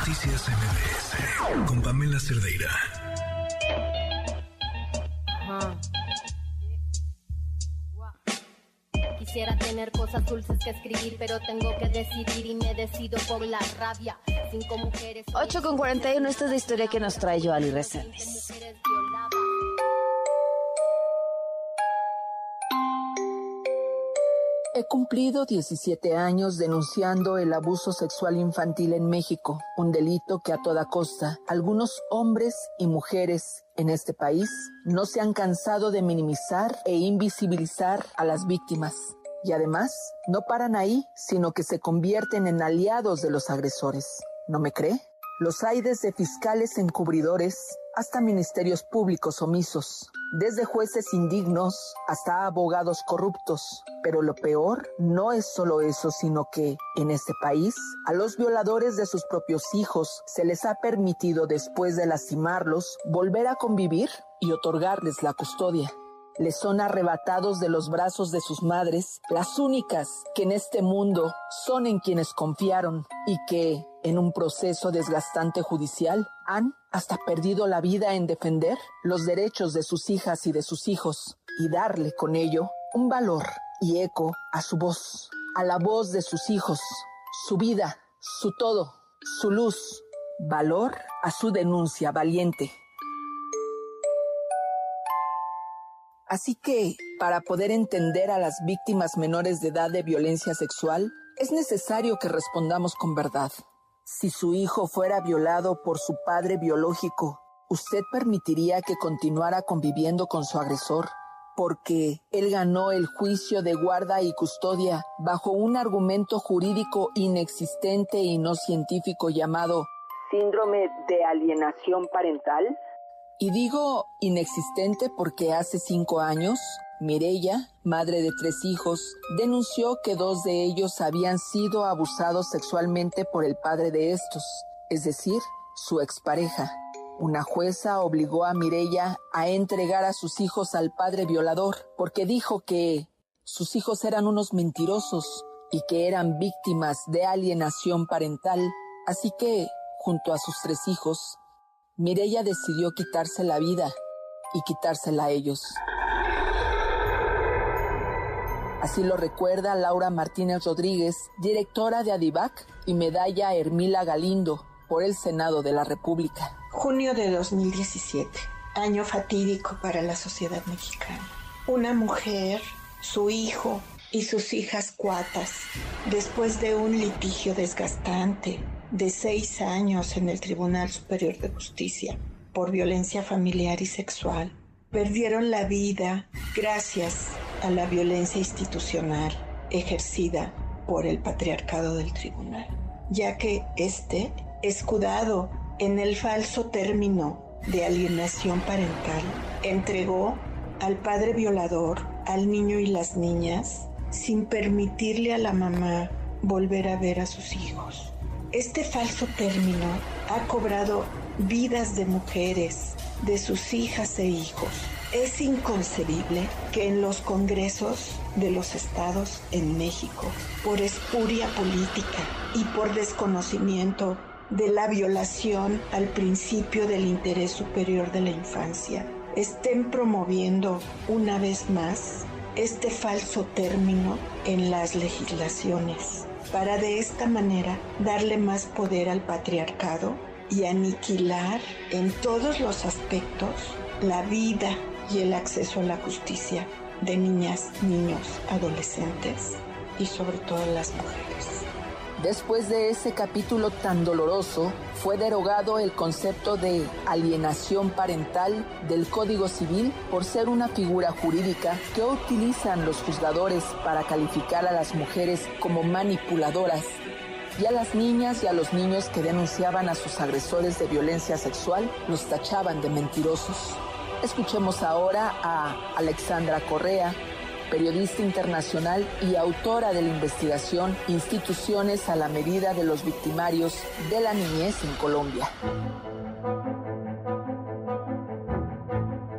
Noticias MBS con Pamela Cerdeira. Quisiera tener cosas dulces que escribir, pero tengo que decidir y me decido por la rabia. Cinco mujeres. 8 con 41, esta es la historia que nos trae Joali Reséndiz. He cumplido 17 años denunciando el abuso sexual infantil en México, un delito que a toda costa algunos hombres y mujeres en este país no se han cansado de minimizar e invisibilizar a las víctimas. Y además, no paran ahí, sino que se convierten en aliados de los agresores. ¿No me cree? Los hay desde fiscales encubridores hasta ministerios públicos omisos, desde jueces indignos hasta abogados corruptos. Pero lo peor no es solo eso, sino que en este país a los violadores de sus propios hijos se les ha permitido después de lastimarlos volver a convivir y otorgarles la custodia les son arrebatados de los brazos de sus madres, las únicas que en este mundo son en quienes confiaron y que, en un proceso desgastante judicial, han hasta perdido la vida en defender los derechos de sus hijas y de sus hijos y darle con ello un valor y eco a su voz, a la voz de sus hijos, su vida, su todo, su luz, valor a su denuncia valiente Así que, para poder entender a las víctimas menores de edad de violencia sexual, es necesario que respondamos con verdad. Si su hijo fuera violado por su padre biológico, ¿usted permitiría que continuara conviviendo con su agresor? Porque él ganó el juicio de guarda y custodia bajo un argumento jurídico inexistente y no científico llamado síndrome de alienación parental? Y digo inexistente porque hace cinco años, Mirella, madre de tres hijos, denunció que dos de ellos habían sido abusados sexualmente por el padre de estos, es decir, su expareja. Una jueza obligó a Mirella a entregar a sus hijos al padre violador porque dijo que sus hijos eran unos mentirosos y que eran víctimas de alienación parental, así que, junto a sus tres hijos, Mirella decidió quitarse la vida y quitársela a ellos. Así lo recuerda Laura Martínez Rodríguez, directora de Adivac y medalla Hermila Galindo por el Senado de la República. Junio de 2017, año fatídico para la sociedad mexicana. Una mujer, su hijo y sus hijas cuatas, después de un litigio desgastante, de seis años en el Tribunal Superior de Justicia por violencia familiar y sexual perdieron la vida gracias a la violencia institucional ejercida por el patriarcado del tribunal, ya que este, escudado en el falso término de alienación parental, entregó al padre violador, al niño y las niñas, sin permitirle a la mamá volver a ver a sus hijos. Este falso término ha cobrado vidas de mujeres, de sus hijas e hijos. Es inconcebible que en los congresos de los estados en México, por espuria política y por desconocimiento de la violación al principio del interés superior de la infancia, estén promoviendo una vez más este falso término en las legislaciones para de esta manera darle más poder al patriarcado y aniquilar en todos los aspectos la vida y el acceso a la justicia de niñas, niños, adolescentes y sobre todo las mujeres. Después de ese capítulo tan doloroso, fue derogado el concepto de alienación parental del Código Civil por ser una figura jurídica que utilizan los juzgadores para calificar a las mujeres como manipuladoras y a las niñas y a los niños que denunciaban a sus agresores de violencia sexual los tachaban de mentirosos. Escuchemos ahora a Alexandra Correa, periodista internacional y autora de la investigación Instituciones a la medida de los victimarios de la niñez en Colombia.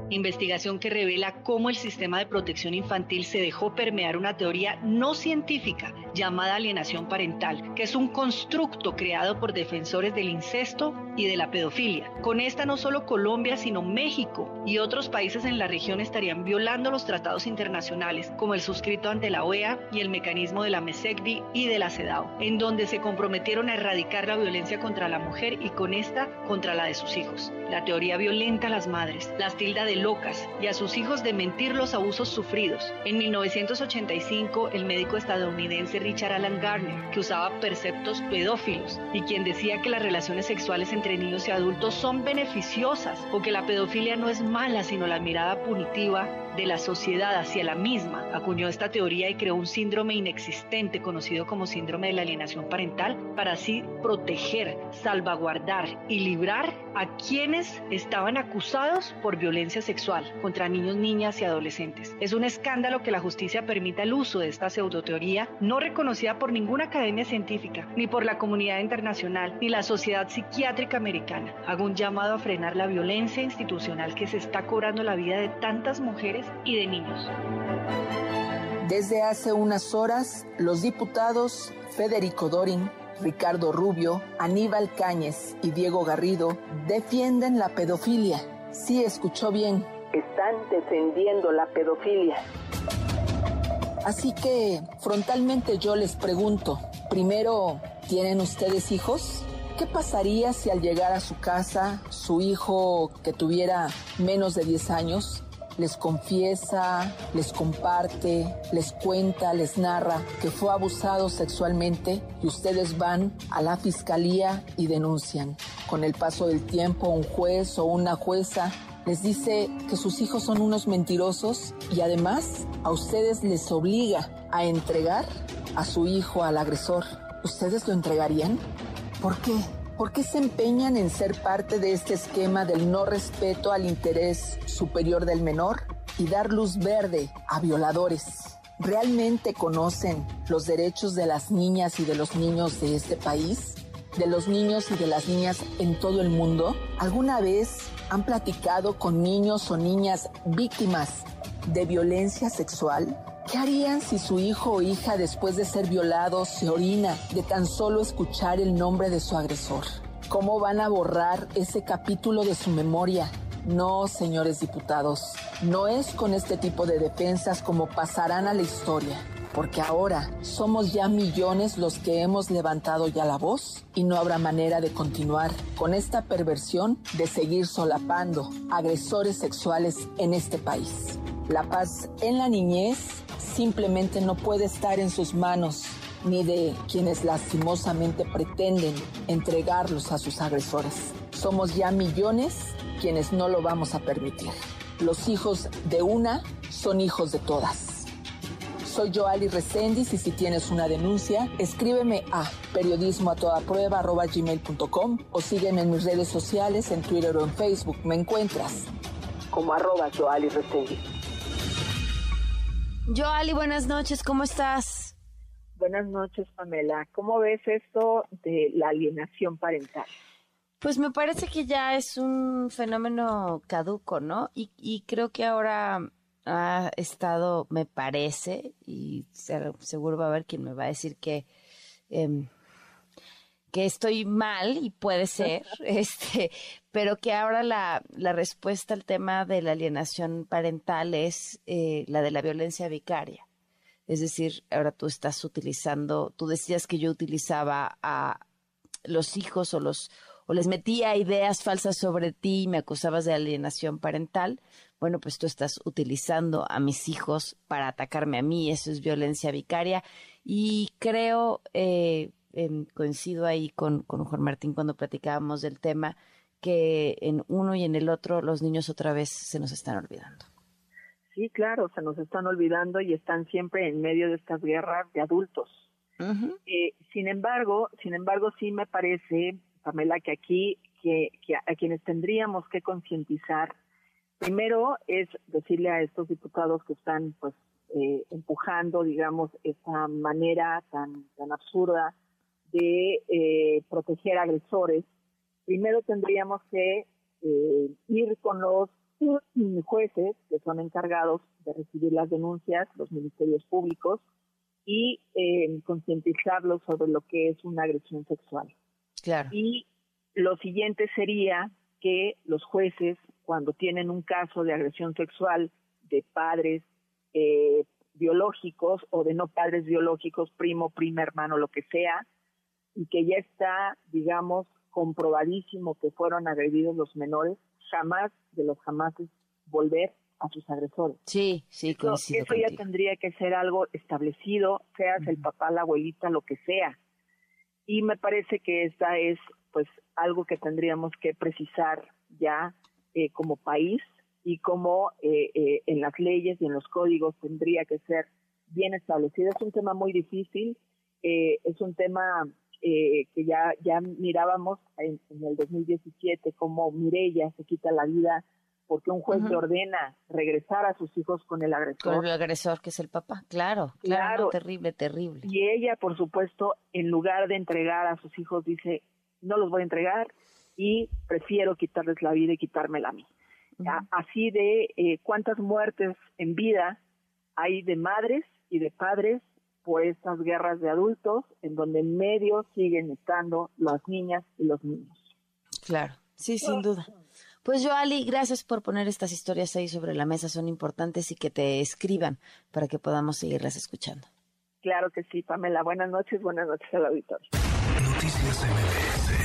Investigación que revela cómo el sistema de protección infantil se dejó permear una teoría no científica llamada alienación parental, que es un constructo creado por defensores del incesto y de la pedofilia. Con esta no solo Colombia, sino México y otros países en la región estarían violando los tratados internacionales, como el suscrito ante la OEA y el mecanismo de la MESECDI y de la CEDAW, en donde se comprometieron a erradicar la violencia contra la mujer y con esta contra la de sus hijos. La teoría violenta a las madres, las tilda de locas y a sus hijos de mentir los abusos sufridos. En 1985, el médico estadounidense Richard Alan Garner, que usaba perceptos pedófilos y quien decía que las relaciones sexuales entre niños y adultos son beneficiosas o que la pedofilia no es mala sino la mirada punitiva de la sociedad hacia la misma, acuñó esta teoría y creó un síndrome inexistente conocido como síndrome de la alienación parental para así proteger, salvaguardar y librar a quienes estaban acusados por violencia sexual contra niños, niñas y adolescentes. Es un escándalo que la justicia permita el uso de esta pseudoteoría no reconocida por ninguna academia científica, ni por la comunidad internacional, ni la sociedad psiquiátrica americana. Hago un llamado a frenar la violencia institucional que se está cobrando la vida de tantas mujeres y de niños. Desde hace unas horas, los diputados Federico Dorin, Ricardo Rubio, Aníbal Cáñez y Diego Garrido defienden la pedofilia. Sí, escuchó bien. Están defendiendo la pedofilia. Así que frontalmente yo les pregunto, primero, ¿tienen ustedes hijos? ¿Qué pasaría si al llegar a su casa su hijo que tuviera menos de 10 años les confiesa, les comparte, les cuenta, les narra que fue abusado sexualmente y ustedes van a la fiscalía y denuncian. Con el paso del tiempo, un juez o una jueza les dice que sus hijos son unos mentirosos y además a ustedes les obliga a entregar a su hijo al agresor. ¿Ustedes lo entregarían? ¿Por qué? ¿Por qué se empeñan en ser parte de este esquema del no respeto al interés superior del menor y dar luz verde a violadores? ¿Realmente conocen los derechos de las niñas y de los niños de este país? ¿De los niños y de las niñas en todo el mundo? ¿Alguna vez han platicado con niños o niñas víctimas de violencia sexual? ¿Qué harían si su hijo o hija después de ser violado se orina de tan solo escuchar el nombre de su agresor? ¿Cómo van a borrar ese capítulo de su memoria? No, señores diputados, no es con este tipo de defensas como pasarán a la historia, porque ahora somos ya millones los que hemos levantado ya la voz y no habrá manera de continuar con esta perversión de seguir solapando agresores sexuales en este país. La paz en la niñez simplemente no puede estar en sus manos ni de quienes lastimosamente pretenden entregarlos a sus agresores. Somos ya millones quienes no lo vamos a permitir. Los hijos de una son hijos de todas. Soy Joali Resendiz y si tienes una denuncia, escríbeme a periodismo o sígueme en mis redes sociales, en Twitter o en Facebook. Me encuentras como arroba Joali Resendiz. Ali, buenas noches, ¿cómo estás? Buenas noches, Pamela. ¿Cómo ves esto de la alienación parental? Pues me parece que ya es un fenómeno caduco, ¿no? Y, creo que ahora ha estado, me parece, y seguro va a haber quien me va a decir que em, que estoy mal y puede ser, este, pero que ahora la, la respuesta al tema de la alienación parental es eh, la de la violencia vicaria. Es decir, ahora tú estás utilizando, tú decías que yo utilizaba a los hijos o los o les metía ideas falsas sobre ti y me acusabas de alienación parental. Bueno, pues tú estás utilizando a mis hijos para atacarme a mí, eso es violencia vicaria. Y creo, eh, Em, coincido ahí con, con Juan Martín cuando platicábamos del tema, que en uno y en el otro los niños otra vez se nos están olvidando. Sí, claro, se nos están olvidando y están siempre en medio de estas guerras de adultos. Eh, sin embargo, sin embargo, sí me parece, Pamela, que aquí que, que a quienes tendríamos que concientizar, primero es decirle a estos diputados que están, pues, eh, empujando, digamos, esa manera tan tan absurda de eh, proteger agresores, primero tendríamos que eh, ir con los jueces que son encargados de recibir las denuncias, los ministerios públicos, y eh, concientizarlos sobre lo que es una agresión sexual. Claro. Y lo siguiente sería que los jueces, cuando tienen un caso de agresión sexual de padres eh, biológicos o de no padres biológicos, primo, prima, hermano, lo que sea, y que ya está, digamos, comprobadísimo que fueron agredidos los menores, jamás de los jamás volver a sus agresores. Sí, sí, coincido Eso, ya tendría que ser algo establecido, seas el papá, la abuelita, lo que sea. Y me parece que esta es, pues, algo que tendríamos que precisar ya eh, como país y como eh, eh, en las leyes y en los códigos tendría que ser bien establecido. Es un tema muy difícil, es un tema que ya, ya mirábamos en, en el 2017 como Mirella se quita la vida porque un juez le ordena regresar a sus hijos con el agresor. Con el agresor que es el papá, claro, claro, terrible, terrible. Y ella, por supuesto, en lugar de entregar a sus hijos, dice, no los voy a entregar y prefiero quitarles la vida y quitármela a mí. Así de eh, cuántas muertes en vida hay de madres y de padres por estas guerras de adultos, en donde en medio siguen estando las niñas y los niños. Claro, sí, sin duda. Pues yo, Ali, gracias por poner estas historias ahí sobre la mesa, son importantes y que te escriban para que podamos seguirlas escuchando. Claro que sí, Pamela. Buenas noches, buenas noches al auditorio. Noticias MBS